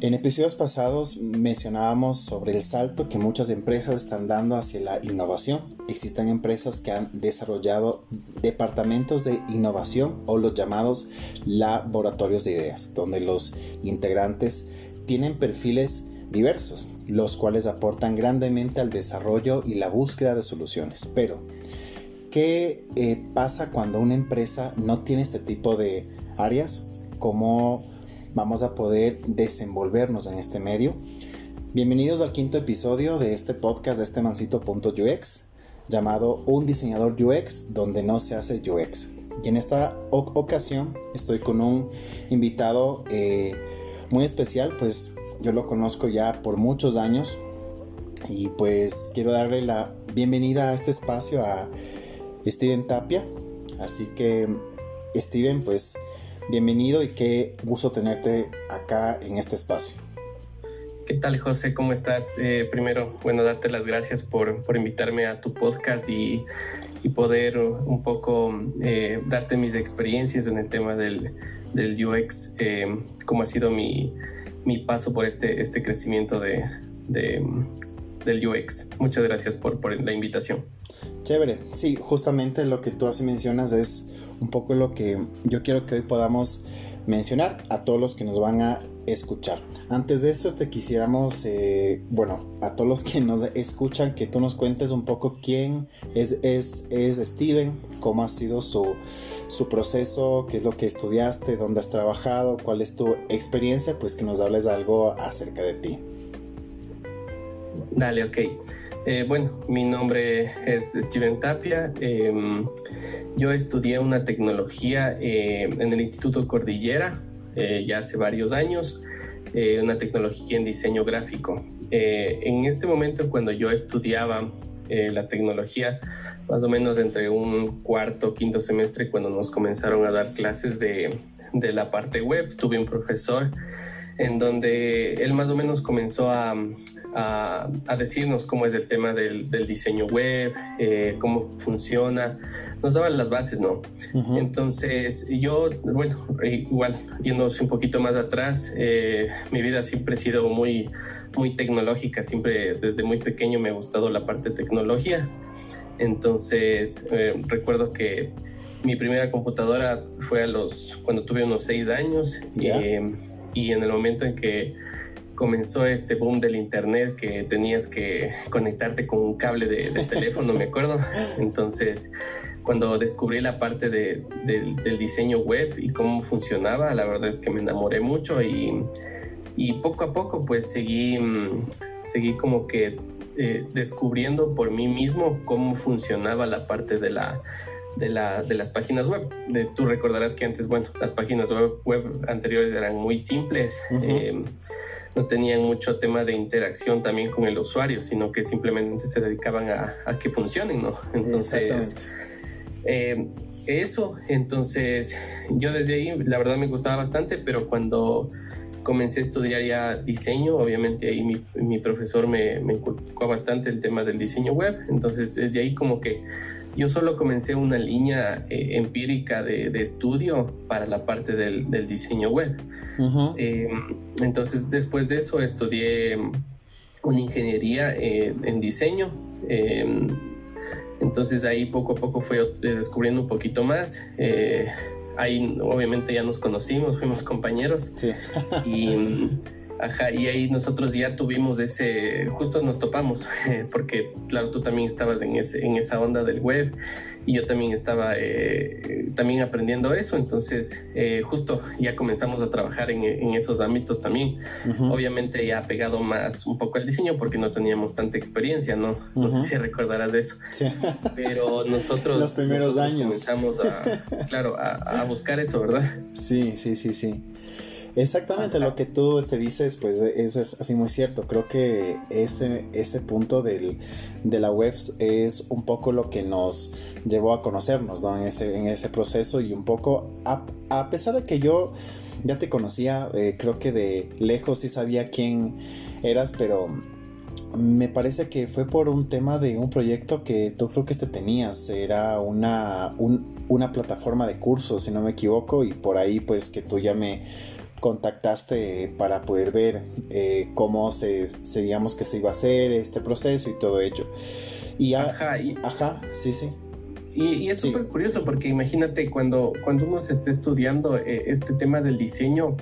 En episodios pasados mencionábamos sobre el salto que muchas empresas están dando hacia la innovación. Existen empresas que han desarrollado departamentos de innovación o los llamados laboratorios de ideas, donde los integrantes tienen perfiles diversos, los cuales aportan grandemente al desarrollo y la búsqueda de soluciones. Pero, ¿qué eh, pasa cuando una empresa no tiene este tipo de áreas? ¿Cómo vamos a poder desenvolvernos en este medio? Bienvenidos al quinto episodio de este podcast de este mancito.ux llamado Un diseñador UX donde no se hace UX. Y en esta ocasión estoy con un invitado eh, muy especial, pues yo lo conozco ya por muchos años y pues quiero darle la bienvenida a este espacio a Steven Tapia. Así que Steven, pues bienvenido y qué gusto tenerte acá en este espacio. ¿Qué tal, José? ¿Cómo estás? Eh, primero, bueno, darte las gracias por, por invitarme a tu podcast y, y poder un poco eh, darte mis experiencias en el tema del, del UX, eh, cómo ha sido mi, mi, paso por este, este crecimiento de, de, del UX. Muchas gracias por, por la invitación. Chévere, sí, justamente lo que tú así mencionas es un poco lo que yo quiero que hoy podamos mencionar a todos los que nos van a escuchar. Antes de eso, este, quisiéramos, eh, bueno, a todos los que nos escuchan, que tú nos cuentes un poco quién es, es, es Steven, cómo ha sido su, su proceso, qué es lo que estudiaste, dónde has trabajado, cuál es tu experiencia, pues que nos hables algo acerca de ti. Dale, ok. Eh, bueno, mi nombre es Steven Tapia. Em, yo estudié una tecnología eh, en el Instituto Cordillera eh, ya hace varios años, una tecnología en diseño gráfico. en este momento, cuando yo estudiaba la tecnología, más o menos entre un cuarto, quinto semestre, cuando nos comenzaron a dar clases de, de la parte web, tuve un profesor en donde él más o menos comenzó a, a, decirnos cómo es el tema del, diseño web, eh, cómo funciona, nos daban las bases, ¿no? Entonces yo, bueno, igual, yéndose un poquito más atrás, eh, mi vida siempre ha sido muy, muy tecnológica, siempre desde muy pequeño me ha gustado la parte de tecnología. Entonces eh, recuerdo que mi primera computadora fue a los, cuando tuve unos seis años y en el momento en que comenzó este boom del internet que tenías que conectarte con un cable de, teléfono, me acuerdo. Entonces, cuando descubrí la parte de, del diseño web y cómo funcionaba, la verdad es que me enamoré mucho y, y poco a poco pues seguí, mm, seguí como que eh, descubriendo por mí mismo cómo funcionaba la parte de la, de, la, de las páginas web. De, tú recordarás que antes, bueno, las páginas web, web anteriores eran muy simples no tenían mucho tema de interacción también con el usuario, sino que simplemente se dedicaban a, que funcionen, ¿no? Entonces, eh, eso, entonces yo desde ahí, la verdad me gustaba bastante, pero cuando comencé a estudiar ya diseño, obviamente ahí mi, mi profesor me, me inculcó bastante el tema del diseño web, entonces desde ahí como que yo solo comencé una línea eh, empírica de, estudio para la parte del, diseño web. Eh, entonces, después de eso, estudié una ingeniería eh, en diseño. entonces, ahí poco a poco fui descubriendo un poquito más. ahí, obviamente, ya nos conocimos, fuimos compañeros. Sí. y Ajá, y ahí nosotros ya tuvimos ese, justo nos topamos, porque claro, tú también estabas en, ese, en esa onda del web y yo también estaba eh, también aprendiendo eso, entonces eh, justo ya comenzamos a trabajar en, en esos ámbitos también. Obviamente ya pegado más un poco al diseño porque no teníamos tanta experiencia, ¿no? No sé si recordarás de eso. Sí. Pero nosotros... Los primeros años. Comenzamos a, claro, a, a buscar eso, ¿verdad? Sí, sí, sí, sí. Exactamente lo que tú este, dices, pues es, así muy cierto. Creo que ese, ese punto del, de la web es un poco lo que nos llevó a conocernos ¿no? en, ese, en ese proceso y un poco, a, pesar de que yo ya te conocía, eh, creo que de lejos sí sabía quién eras, pero me parece que fue por un tema de un proyecto que tú creo que este tenías, era una, una plataforma de cursos, si no me equivoco, y por ahí pues que tú ya me contactaste para poder ver eh, cómo se, digamos que se iba a hacer este proceso y todo ello. Y ajá, ajá, sí, sí. Y, es súper curioso porque imagínate cuando, cuando uno se esté estudiando eh, este tema del diseño,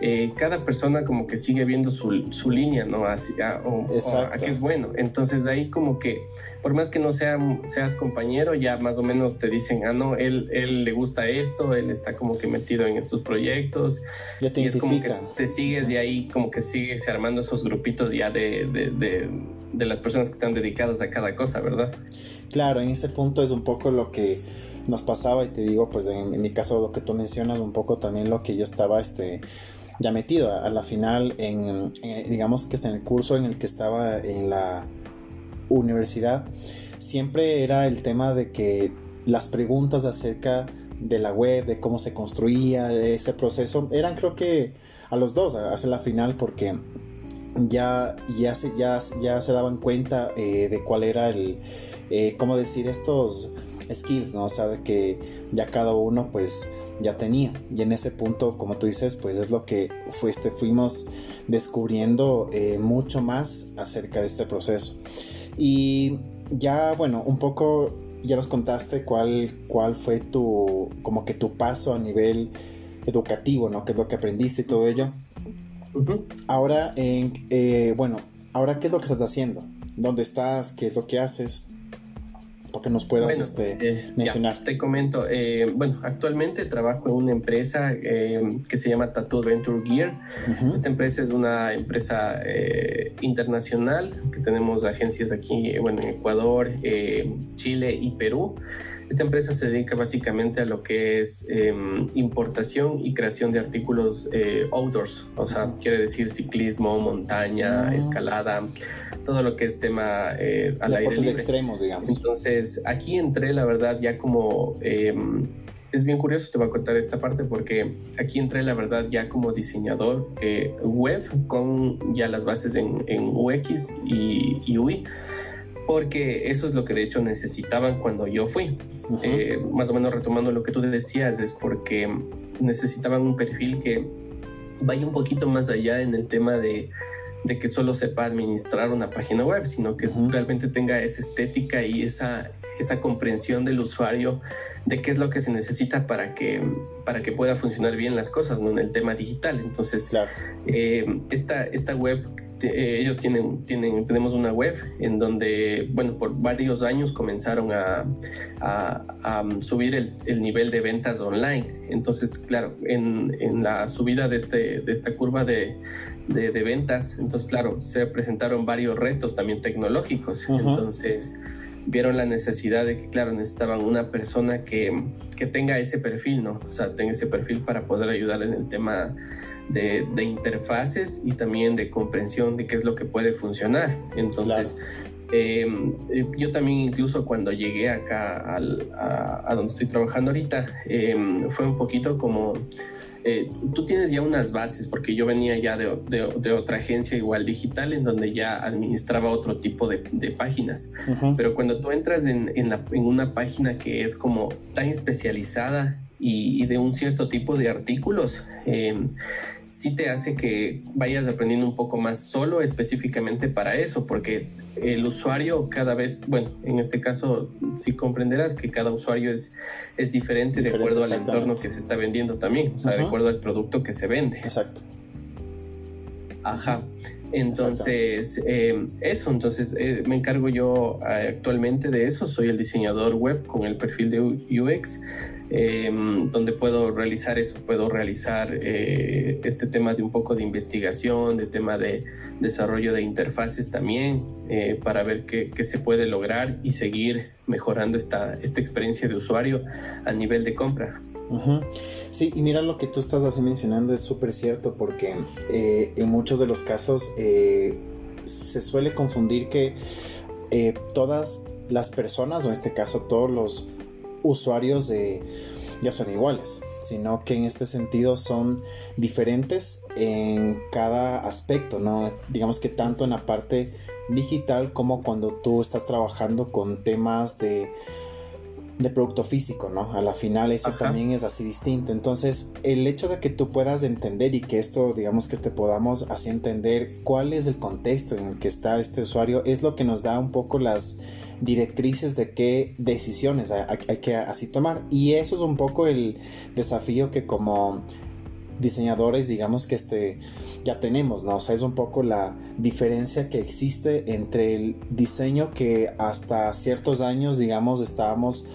eh, cada persona como que sigue viendo su, su línea, ¿no? Así, a, o, a qué es bueno. Entonces ahí como que, por más que no sea, seas compañero, ya más o menos te dicen, ah, no, él, él le gusta esto, él está como que metido en estos proyectos. Ya te y es como que te sigues y ahí como que sigues armando esos grupitos ya de, de, de, de las personas que están dedicadas a cada cosa, ¿verdad? Claro, en ese punto es un poco lo que nos pasaba y te digo, pues en, en mi caso lo que tú mencionas, un poco también lo que yo estaba, este ya metido a, la final en, digamos que en el curso en el que estaba en la universidad siempre era el tema de que las preguntas acerca de la web de cómo se construía ese proceso eran creo que a los dos hacia la final porque ya ya se ya, ya se daban cuenta eh, de cuál era el eh, cómo decir estos skills no o sea de que ya cada uno pues ya tenía. Y en ese punto, como tú dices, pues es lo que este, fuimos descubriendo eh, mucho más acerca de este proceso. Y ya, bueno, un poco ya nos contaste cuál, cuál fue tu, como que tu paso a nivel educativo, ¿no? ¿Qué es lo que aprendiste y todo ello? Ahora, en, eh, bueno, ahora, ¿qué es lo que estás haciendo? ¿Dónde estás? ¿Qué es lo que haces? Que nos puedas este, eh, mencionar. te comento, eh, bueno, actualmente trabajo en una empresa eh, que se llama Tattoo Venture Gear. Esta empresa es una empresa internacional que tenemos agencias aquí, bueno, en Ecuador, Chile y Perú. Esta empresa se dedica básicamente a lo que es em, importación y creación de artículos outdoors, o sea, quiere decir ciclismo, montaña, ah. escalada, todo lo que es tema eh, al aire libre. extremos, digamos. Entonces, aquí entré, la verdad, ya como... Em, es bien curioso, te voy a contar esta parte porque aquí entré, la verdad, ya como diseñador eh, web con ya las bases en, UX y, UI porque eso es lo que de hecho necesitaban cuando yo fui. Eh, más o menos retomando lo que tú decías, es porque necesitaban un perfil que vaya un poquito más allá en el tema de de que solo sepa administrar una página web, sino que realmente tenga esa estética y esa, esa comprensión del usuario de qué es lo que se necesita para que, para que pueda funcionar bien las cosas ¿no? en el tema digital. Entonces, eh, esta, esta web, ellos tienen, tienen, tenemos una web en donde, bueno, por varios años comenzaron a, a, subir el, el, nivel de ventas online. Entonces, claro, en, en la subida de, este, de esta curva de, de, ventas. Entonces, claro, se presentaron varios retos también tecnológicos. Entonces, vieron la necesidad de que, claro, necesitaban una persona que, que, tenga ese perfil, ¿no? O sea, tenga ese perfil para poder ayudar en el tema de, de interfaces y también de comprensión de qué es lo que puede funcionar. Entonces, em, yo también incluso cuando llegué acá al, a, donde estoy trabajando ahorita, em, fue un poquito como eh, tú tienes ya unas bases, porque yo venía ya de, otra agencia igual digital en donde ya administraba otro tipo de, páginas. Pero cuando tú entras en, una página que es como tan especializada y, de un cierto tipo de artículos, eh, sí te hace que vayas aprendiendo un poco más solo específicamente para eso, porque el usuario cada vez, bueno, en este caso sí comprenderás que cada usuario es, es diferente, de acuerdo al entorno que se está vendiendo también, o sea, de acuerdo al producto que se vende. Exacto. Ajá. Entonces, eh, eso, entonces eh, me encargo yo eh, actualmente de eso, soy el diseñador web con el perfil de UX Em, donde puedo realizar eso, puedo realizar eh, este tema de un poco de investigación, de tema de desarrollo de interfaces también, eh, para ver qué, se puede lograr y seguir mejorando esta, esta experiencia de usuario a nivel de compra. Sí, y mira lo que tú estás así mencionando es súper cierto porque eh, en muchos de los casos se suele confundir que todas las personas, o en este caso todos los usuarios ya son iguales, sino que en este sentido son diferentes en cada aspecto, ¿no? Digamos que tanto en la parte digital como cuando tú estás trabajando con temas de de producto físico, ¿no? A la final eso también es así distinto. Entonces, el hecho de que tú puedas entender y que esto, digamos que te podamos así entender cuál es el contexto en el que está este usuario, es lo que nos da un poco las directrices de qué decisiones hay, que así tomar. Y eso es un poco el desafío que como diseñadores, digamos que este ya tenemos, ¿no? O sea, es un poco la diferencia que existe entre el diseño que hasta ciertos años, digamos, estábamos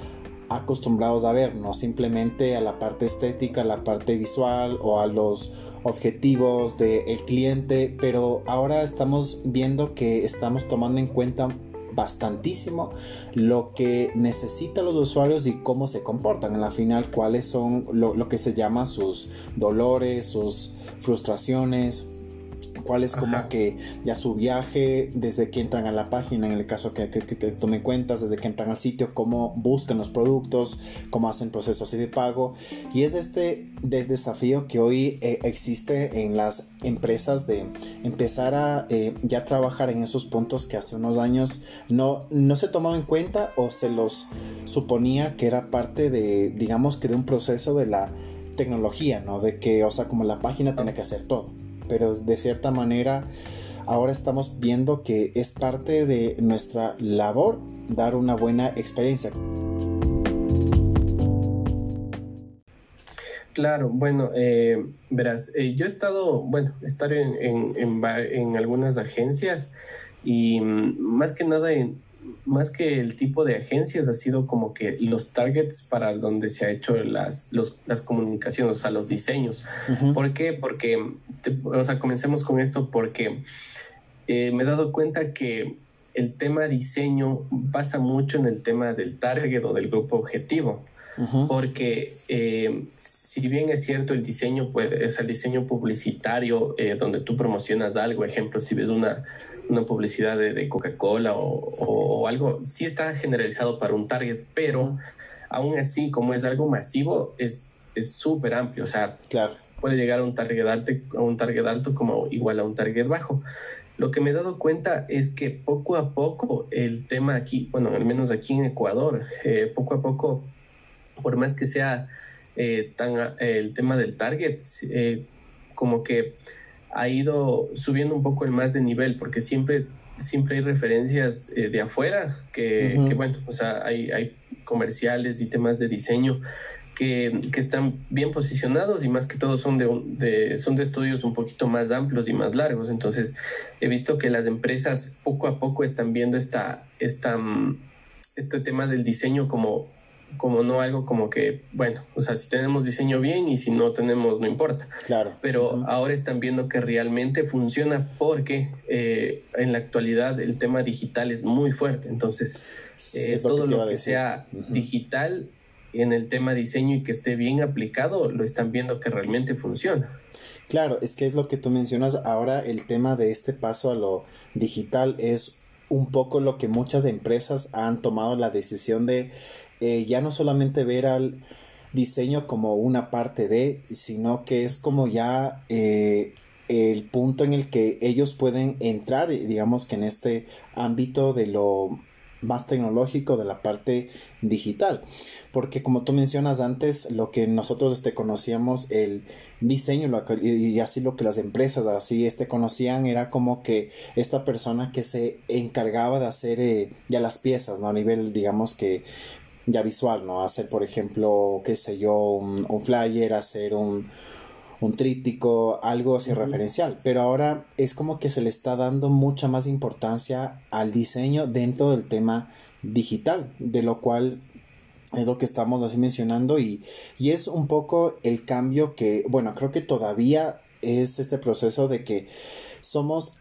acostumbrados a ver, no simplemente a la parte estética, a la parte visual o a los objetivos del cliente, pero ahora estamos viendo que estamos tomando en cuenta bastantísimo lo que necesitan los usuarios y cómo se comportan. En la final, cuáles son lo, lo que se llama sus dolores, sus frustraciones, cuál es como que ya su viaje desde que entran a la página, en el caso que, que, que, tomen cuentas, desde que entran al sitio, cómo buscan los productos, cómo hacen procesos de pago. Y es este desafío que hoy eh, existe en las empresas de empezar a eh, ya trabajar en esos puntos que hace unos años no, no se tomaba en cuenta o se los suponía que era parte de, digamos que de un proceso de la tecnología, ¿no? De que, o sea, como la página tiene que hacer todo pero de cierta manera ahora estamos viendo que es parte de nuestra labor dar una buena experiencia. Claro, bueno, eh, verás, eh, yo he estado, bueno, estar en, en, en, en, algunas agencias y mm, más que nada en, más que el tipo de agencias, ha sido como que los targets para donde se ha hecho las, las comunicaciones, o sea, los diseños. ¿Por qué? Porque, o sea, comencemos con esto porque eh, me he dado cuenta que el tema diseño pasa mucho en el tema del target o del grupo objetivo. Porque eh, si bien es cierto el diseño puede, es el diseño publicitario eh, donde tú promocionas algo, ejemplo, si ves una, una publicidad de, Coca-Cola o, algo, sí está generalizado para un target, pero aún así, como es algo masivo, es súper amplio. O sea, puede llegar a un, target alto, a un target alto como igual a un target bajo. Lo que me he dado cuenta es que poco a poco el tema aquí, bueno, al menos aquí en Ecuador, eh, poco a poco, por más que sea eh, tan el tema del target, eh, como que ha ido subiendo un poco el más de nivel, porque siempre, siempre hay referencias eh, de afuera, que, bueno, o sea, hay, hay comerciales y temas de diseño que, que, están bien posicionados y más que todo son de, de, son de estudios un poquito más amplios y más largos. Entonces, he visto que las empresas poco a poco están viendo esta, esta, mm, este tema del diseño como como no algo como que, bueno, o sea, si tenemos diseño bien y si no tenemos, no importa. Claro. Pero ahora están viendo que realmente funciona porque eh, en la actualidad el tema digital es muy fuerte. Entonces, eh, todo lo que, sea digital en el tema diseño y que esté bien aplicado, lo están viendo que realmente funciona. Claro, es que es lo que tú mencionas. Ahora el tema de este paso a lo digital es un poco lo que muchas empresas han tomado la decisión de eh, ya no solamente ver al diseño como una parte de, sino que es como ya eh, el punto en el que ellos pueden entrar, digamos que en este ámbito de lo más tecnológico de la parte digital. Porque como tú mencionas antes, lo que nosotros este, conocíamos, el diseño y así lo que las empresas así este, conocían era como que esta persona que se encargaba de hacer eh, ya las piezas, ¿no? A nivel, digamos que ya visual, ¿no? Hacer, por ejemplo, qué sé yo, un, flyer, hacer un, un tríptico, algo así referencial. Pero ahora es como que se le está dando mucha más importancia al diseño dentro del tema digital, de lo cual es lo que estamos así mencionando y, y es un poco el cambio que, bueno, creo que todavía es este proceso de que somos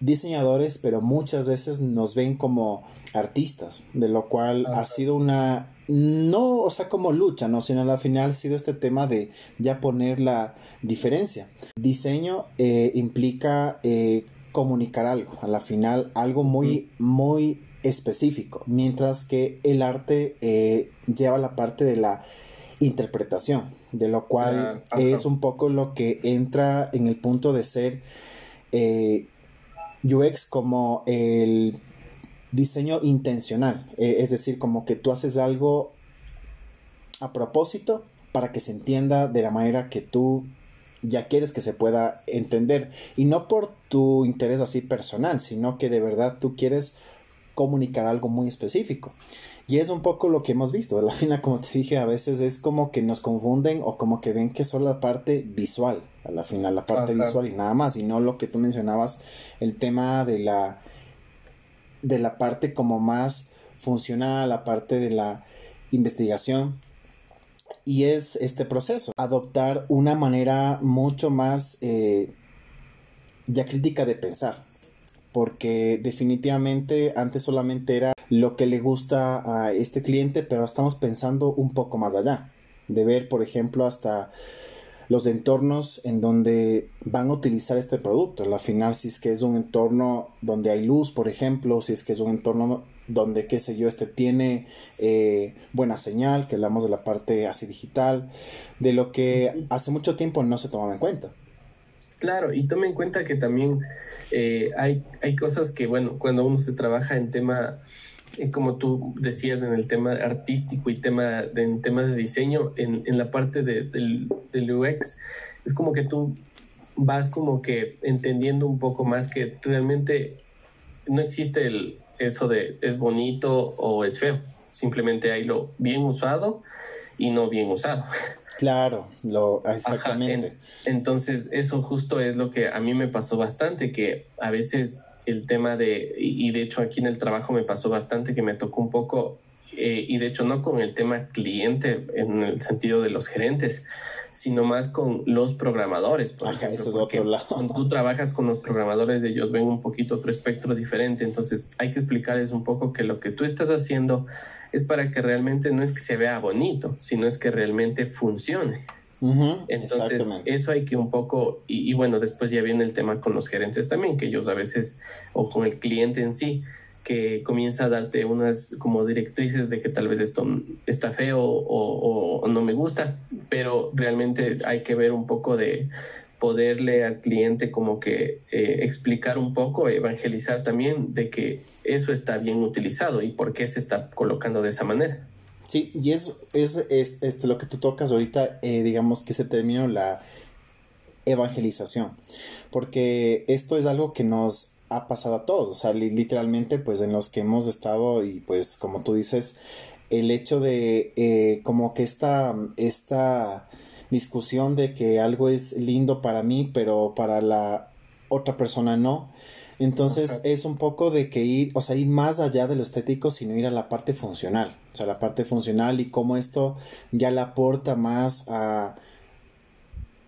diseñadores, pero muchas veces nos ven como artistas, de lo cual ha sido una, no, o sea, como lucha, ¿no? Sino al final ha sido este tema de ya poner la diferencia. Diseño eh, implica eh, comunicar algo, a la final algo muy, muy específico, mientras que el arte eh, lleva la parte de la interpretación, de lo cual es un poco lo que entra en el punto de ser UX como el diseño intencional, eh, es decir, como que tú haces algo a propósito para que se entienda de la manera que tú ya quieres que se pueda entender y no por tu interés así personal, sino que de verdad tú quieres comunicar algo muy específico. Y es un poco lo que hemos visto. De la final, como te dije, a veces es como que nos confunden o como que ven que solo la parte visual, a la final, la parte visual y nada más, y no lo que tú mencionabas, el tema de la de la parte como más funcional, la parte de la investigación. Y es este proceso, adoptar una manera mucho más eh, ya crítica de pensar, porque definitivamente antes solamente era lo que le gusta a este cliente, pero estamos pensando un poco más allá, de ver, por ejemplo, hasta los entornos en donde van a utilizar este producto. Al final, si es que es un entorno donde hay luz, por ejemplo, si es que es un entorno donde, qué sé yo, este tiene eh, buena señal, que hablamos de la parte así digital, de lo que hace mucho tiempo no se tomaba en cuenta. Claro, y tome en cuenta que también eh, hay, hay cosas que, bueno, cuando uno se trabaja en tema como tú decías en el tema artístico y tema de, en temas de diseño, en, en la parte de, del, del, UX, es como que tú vas como que entendiendo un poco más que realmente no existe el, eso de es bonito o es feo, simplemente hay lo bien usado y no bien usado. Claro, lo exactamente. entonces, eso justo es lo que a mí me pasó bastante, que a veces el tema de, y, de hecho aquí en el trabajo me pasó bastante que me tocó un poco, eh, y de hecho no con el tema cliente en el sentido de los gerentes, sino más con los programadores. Por eso es otro lado. Cuando tú trabajas con los programadores, ellos ven un poquito otro espectro diferente, entonces hay que explicarles un poco que lo que tú estás haciendo es para que realmente no es que se vea bonito, sino es que realmente funcione. Entonces, eso hay que un poco, y, bueno, después ya viene el tema con los gerentes también, que ellos a veces, o con el cliente en sí, que comienza a darte unas como directrices de que tal vez esto está feo o, no me gusta, pero realmente hay que ver un poco de poderle al cliente como que eh, explicar un poco, evangelizar también de que eso está bien utilizado y por qué se está colocando de esa manera. Sí, y es, es, este, lo que tú tocas ahorita, eh, digamos que se terminó la evangelización, porque esto es algo que nos ha pasado a todos, o sea, literalmente, pues en los que hemos estado y pues como tú dices, el hecho de eh, como que esta, esta discusión de que algo es lindo para mí, pero para la otra persona no, entonces es un poco de que ir, o sea, ir más allá de lo estético, sino ir a la parte funcional. O sea, la parte funcional y cómo esto ya le aporta más a,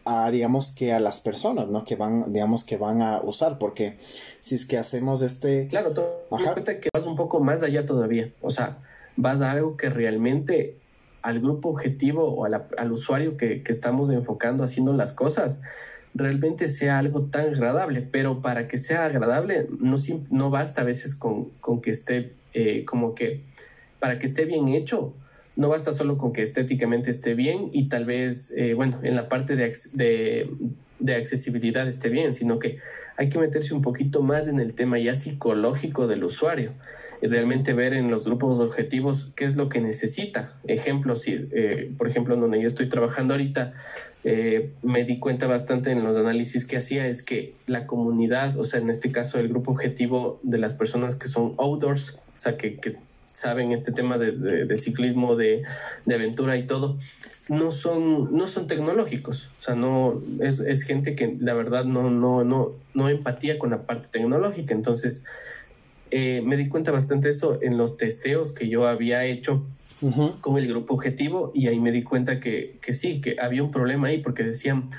a digamos que a las personas, ¿no? Que van, digamos que van a usar, porque si es que hacemos este... Claro, tú cuenta que vas un poco más allá todavía, o sea, vas a algo que realmente al grupo objetivo o al usuario que, que estamos enfocando haciendo las cosas, realmente sea algo tan agradable, pero para que sea agradable no, no basta a veces con, con que esté eh, como que, para que esté bien hecho, no basta solo con que estéticamente esté bien y tal vez, eh, bueno, en la parte de, de, accesibilidad esté bien, sino que hay que meterse un poquito más en el tema ya psicológico del usuario realmente ver en los grupos objetivos qué es lo que necesita. Ejemplo, si, eh, por ejemplo, donde yo estoy trabajando ahorita, eh, me di cuenta bastante en los análisis que hacía es que la comunidad, o sea, en este caso el grupo objetivo de las personas que son outdoors, o sea, que, saben este tema de, ciclismo, de, aventura y todo, no son, no son tecnológicos, o sea, no, es, es gente que la verdad no, no, no, no empatía con la parte tecnológica, entonces eh, me di cuenta bastante eso en los testeos que yo había hecho con el grupo objetivo y ahí me di cuenta que, que, sí, que había un problema ahí porque decían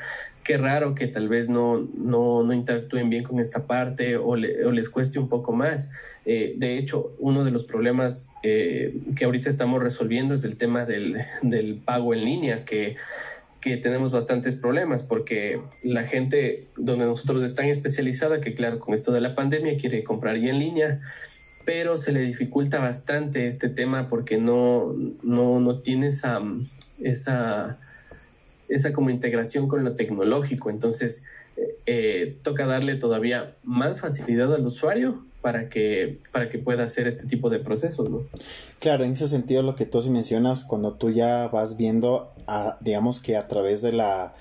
qué raro que tal vez no, no, no interactúen bien con esta parte o, les cueste un poco más. Eh, de hecho, uno de los problemas eh, que ahorita estamos resolviendo es el tema del, del pago en línea, que, que tenemos bastantes problemas porque la gente donde nosotros es tan especializada que claro, con esto de la pandemia quiere comprar ya en línea pero se le dificulta bastante este tema porque no, no, no tiene esa, esa, esa como integración con lo tecnológico. Entonces, eh, toca darle todavía más facilidad al usuario para que, para que pueda hacer este tipo de procesos, ¿no? Claro, en ese sentido lo que tú sí mencionas, cuando tú ya vas viendo, digamos que a través de la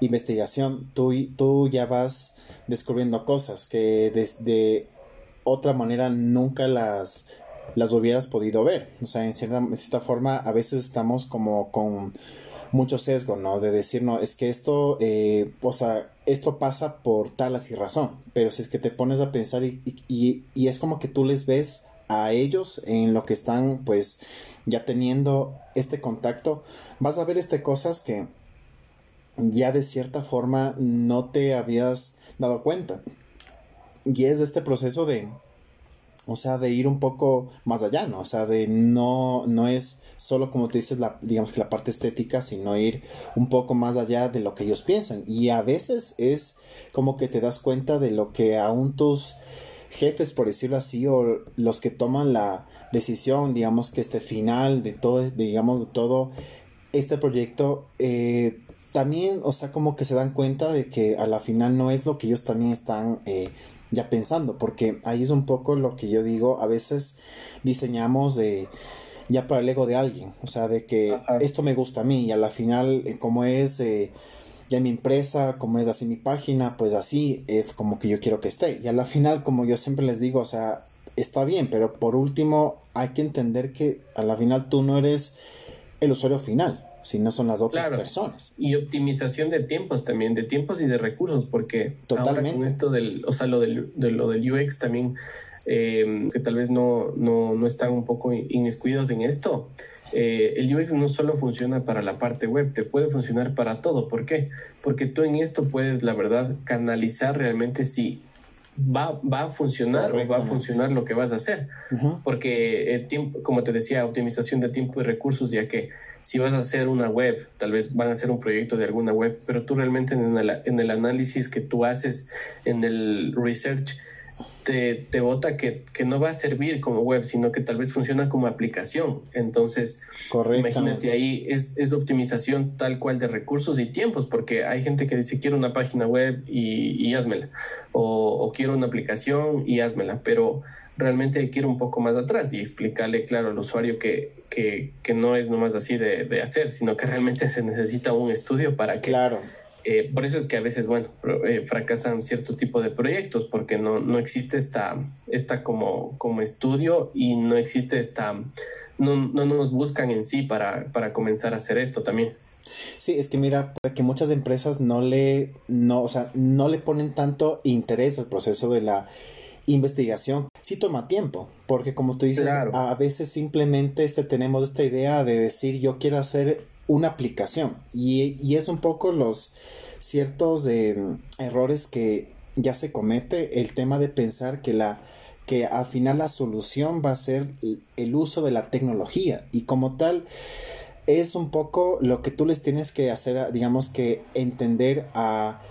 investigación, tú, tú ya vas descubriendo cosas que desde otra manera nunca las, las hubieras podido ver. O sea, en cierta, en cierta forma, a veces estamos como con mucho sesgo, ¿no? De decir, no, es que esto, eh, o sea, esto pasa por tal así razón, pero si es que te pones a pensar y, y, y, es como que tú les ves a ellos en lo que están, pues, ya teniendo este contacto, vas a ver este cosas que ya de cierta forma no te habías dado cuenta. Y es este proceso de, o sea, de ir un poco más allá, ¿no? O sea, de no, no es solo como tú dices, la, digamos que la parte estética, sino ir un poco más allá de lo que ellos piensan. Y a veces es como que te das cuenta de lo que aún tus jefes, por decirlo así, o los que toman la decisión, digamos que este final de todo, digamos, de todo este proyecto, eh, también, o sea, como que se dan cuenta de que a la final no es lo que ellos también están eh, ya pensando, porque ahí es un poco lo que yo digo, a veces diseñamos ya para el ego de alguien, o sea, de que esto me gusta a mí y a la final, eh, como es eh, ya mi empresa, como es así mi página, pues así es como que yo quiero que esté. Y a la final, como yo siempre les digo, o sea, está bien, pero por último hay que entender que a la final tú no eres el usuario final, si no son las otras personas. Y optimización de tiempos también, de tiempos y de recursos, porque Totalmente. ahora con esto del, o sea, lo del, de lo del UX también eh, que tal vez no, no, no, están un poco inmiscuidos en esto. Eh, el UX no solo funciona para la parte web, te puede funcionar para todo. ¿Por qué? Porque tú en esto puedes, la verdad, canalizar realmente si va, va a funcionar o va a funcionar lo que vas a hacer. Porque, el tiempo, como te decía, optimización de tiempo y recursos, ya que si vas a hacer una web, tal vez van a hacer un proyecto de alguna web, pero tú realmente en el, en el análisis que tú haces, en el research, te, te vota que, que, no va a servir como web, sino que tal vez funciona como aplicación. Entonces, imagínate ahí, es, es, optimización tal cual de recursos y tiempos, porque hay gente que dice quiero una página web y, y házmela, o, o, quiero una aplicación y házmela, pero realmente hay que ir un poco más atrás y explicarle, claro, al usuario que, que, que no es nomás así de, de, hacer, sino que realmente se necesita un estudio para que claro eh, por eso es que a veces, bueno, eh, fracasan cierto tipo de proyectos porque no, no existe esta, esta como, como estudio y no existe esta, no, no nos buscan en sí para, para comenzar a hacer esto también. Sí, es que mira, que muchas empresas no le, no, o sea, no le ponen tanto interés al proceso de la investigación. Sí toma tiempo, porque como tú dices, a veces simplemente este, tenemos esta idea de decir yo quiero hacer una aplicación. Y, y es un poco los ciertos eh, errores que ya se comete el tema de pensar que la que al final la solución va a ser el uso de la tecnología. Y como tal es un poco lo que tú les tienes que hacer digamos que entender a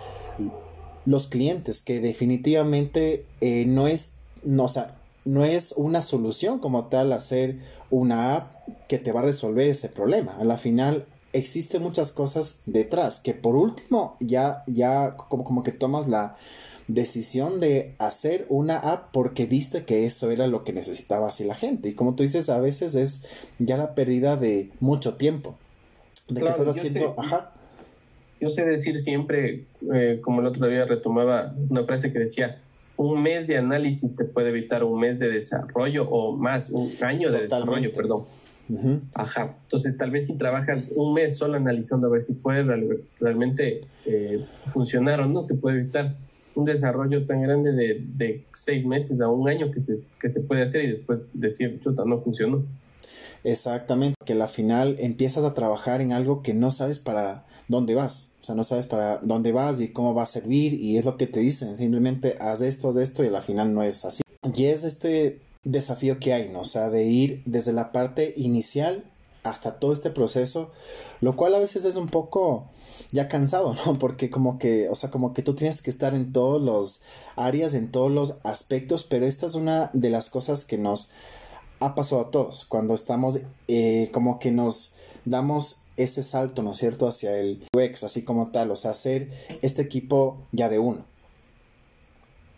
los clientes que definitivamente eh, no es no, o sea, no es una solución como tal hacer una app que te va a resolver ese problema. A la final existen muchas cosas detrás que por último ya, ya como, como que tomas la decisión de hacer una app porque viste que eso era lo que necesitaba así la gente. Y como tú dices, a veces es ya la pérdida de mucho tiempo. De que estás haciendo, ajá. Yo sé decir siempre, eh, como el otro día retomaba una frase que decía, un mes de análisis te puede evitar un mes de desarrollo o más, un año de desarrollo, perdón. Ajá. Entonces, tal vez si trabajas un mes solo analizando a ver si puede realmente eh, funcionar o no, te puede evitar un desarrollo tan grande de, de, seis meses a un año que se, que se puede hacer y después decir, chuta, no funcionó. Exactamente, que al final empiezas a trabajar en algo que no sabes para dónde vas. O sea, no sabes para dónde vas y cómo va a servir y es lo que te dicen. Simplemente haz esto, haz esto y al final no es así. Y es este desafío que hay, ¿no? O sea, de ir desde la parte inicial hasta todo este proceso, lo cual a veces es un poco ya cansado, ¿no? Porque como que, o sea, como que tú tienes que estar en todos los áreas, en todos los aspectos, pero esta es una de las cosas que nos ha pasado a todos cuando estamos eh, como que nos damos ese salto, ¿no es cierto?, hacia el UX, así como tal, o sea, hacer este equipo ya de uno.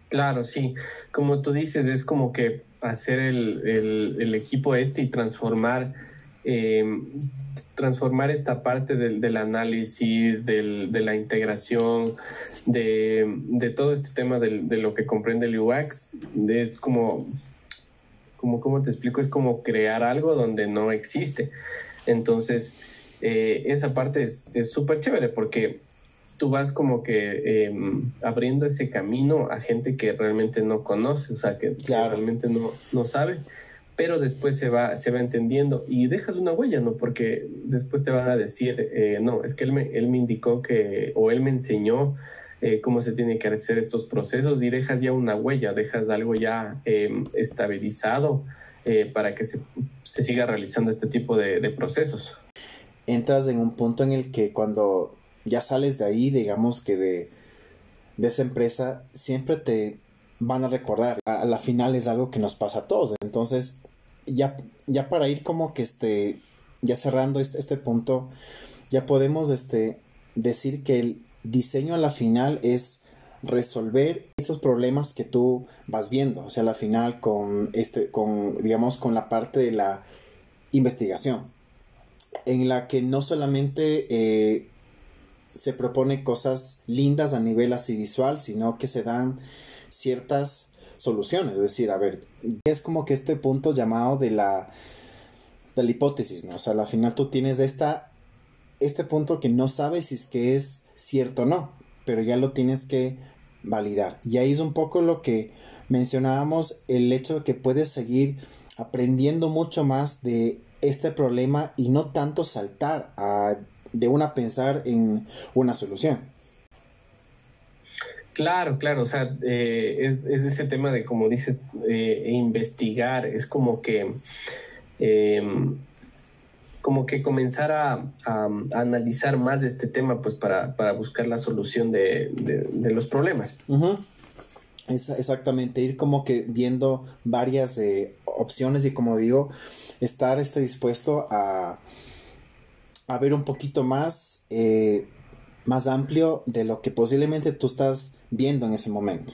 Claro, sí. Como tú dices, es como que hacer el, equipo este y transformar, eh, transformar esta parte del, análisis, de la integración, de, todo este tema de lo que comprende el UX. Es como, como, ¿cómo te explico? Es como crear algo donde no existe. Entonces, eh, esa parte es súper chévere porque tú vas como que em, abriendo ese camino a gente que realmente no conoce, o sea, que, realmente no, no sabe, pero después se va, se va entendiendo y dejas una huella, ¿no? Porque después te van a decir, eh, no, es que él me, él me indicó que, o él me enseñó eh, cómo se tienen que hacer estos procesos y dejas ya una huella, dejas algo ya em, estabilizado eh, para que se, se, siga realizando este tipo de, de procesos. Entras en un punto en el que cuando ya sales de ahí, digamos que de, de esa empresa, siempre te van a recordar. A, la final es algo que nos pasa a todos. Entonces, ya, ya para ir como que este, ya cerrando este, este punto, ya podemos este, decir que el diseño a la final es resolver estos problemas que tú vas viendo, o sea, a la final con este, con, digamos, con la parte de la investigación, en la que no solamente eh, se propone cosas lindas a nivel así visual, sino que se dan ciertas soluciones. Es decir, a ver, es como que este punto llamado de la, de la hipótesis, ¿no? O sea, al final tú tienes esta, este punto que no sabes si es que es cierto o no, pero ya lo tienes que validar. Y ahí es un poco lo que mencionábamos, el hecho de que puedes seguir aprendiendo mucho más de este problema y no tanto saltar a de una pensar en una solución. Claro, claro, o sea, eh, es, ese tema de, como dices, eh, investigar, es como que, em, como que comenzar a, analizar más este tema, pues para, buscar la solución de, los problemas. Exactamente, ir como que viendo varias eh, opciones y como digo, estar este, dispuesto a, a ver un poquito más, eh, más amplio de lo que posiblemente tú estás viendo en ese momento.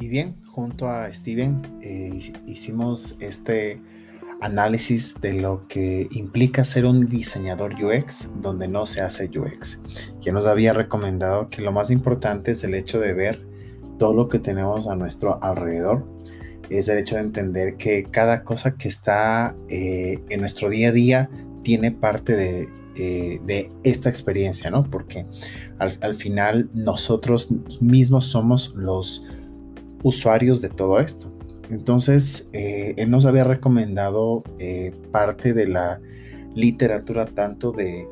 Y bien, junto a Steven eh, hicimos este análisis de lo que implica ser un diseñador UX donde no se hace UX. Ya nos había recomendado que lo más importante es el hecho de ver todo lo que tenemos a nuestro alrededor es el hecho de entender que cada cosa que está eh, en nuestro día a día tiene parte de, eh, esta experiencia, ¿no? Porque al, final nosotros mismos somos los usuarios de todo esto. Entonces, eh, él nos había recomendado parte de la literatura tanto de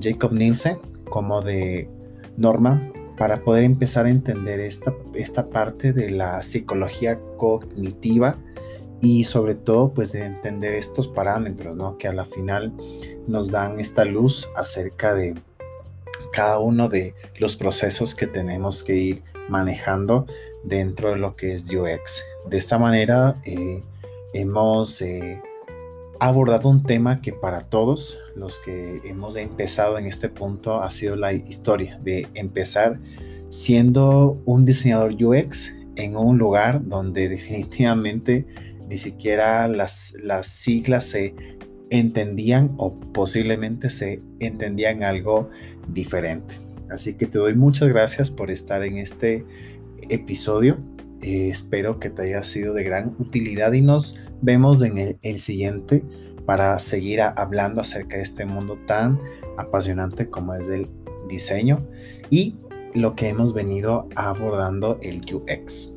Jacob Nielsen como de Norman para poder empezar a entender esta, esta parte de la psicología cognitiva y sobre todo pues de entender estos parámetros, ¿no? Que a la final nos dan esta luz acerca de cada uno de los procesos que tenemos que ir manejando dentro de lo que es UX. De esta manera eh, hemos eh, abordado un tema que para todos los que hemos empezado en este punto ha sido la historia de empezar siendo un diseñador UX en un lugar donde definitivamente ni siquiera las, las siglas se entendían o posiblemente se entendían algo diferente. Así que te doy muchas gracias por estar en este episodio. Eh, espero que te haya sido de gran utilidad y nos vemos en el, siguiente para seguir hablando acerca de este mundo tan apasionante como es el diseño y lo que hemos venido abordando el UX.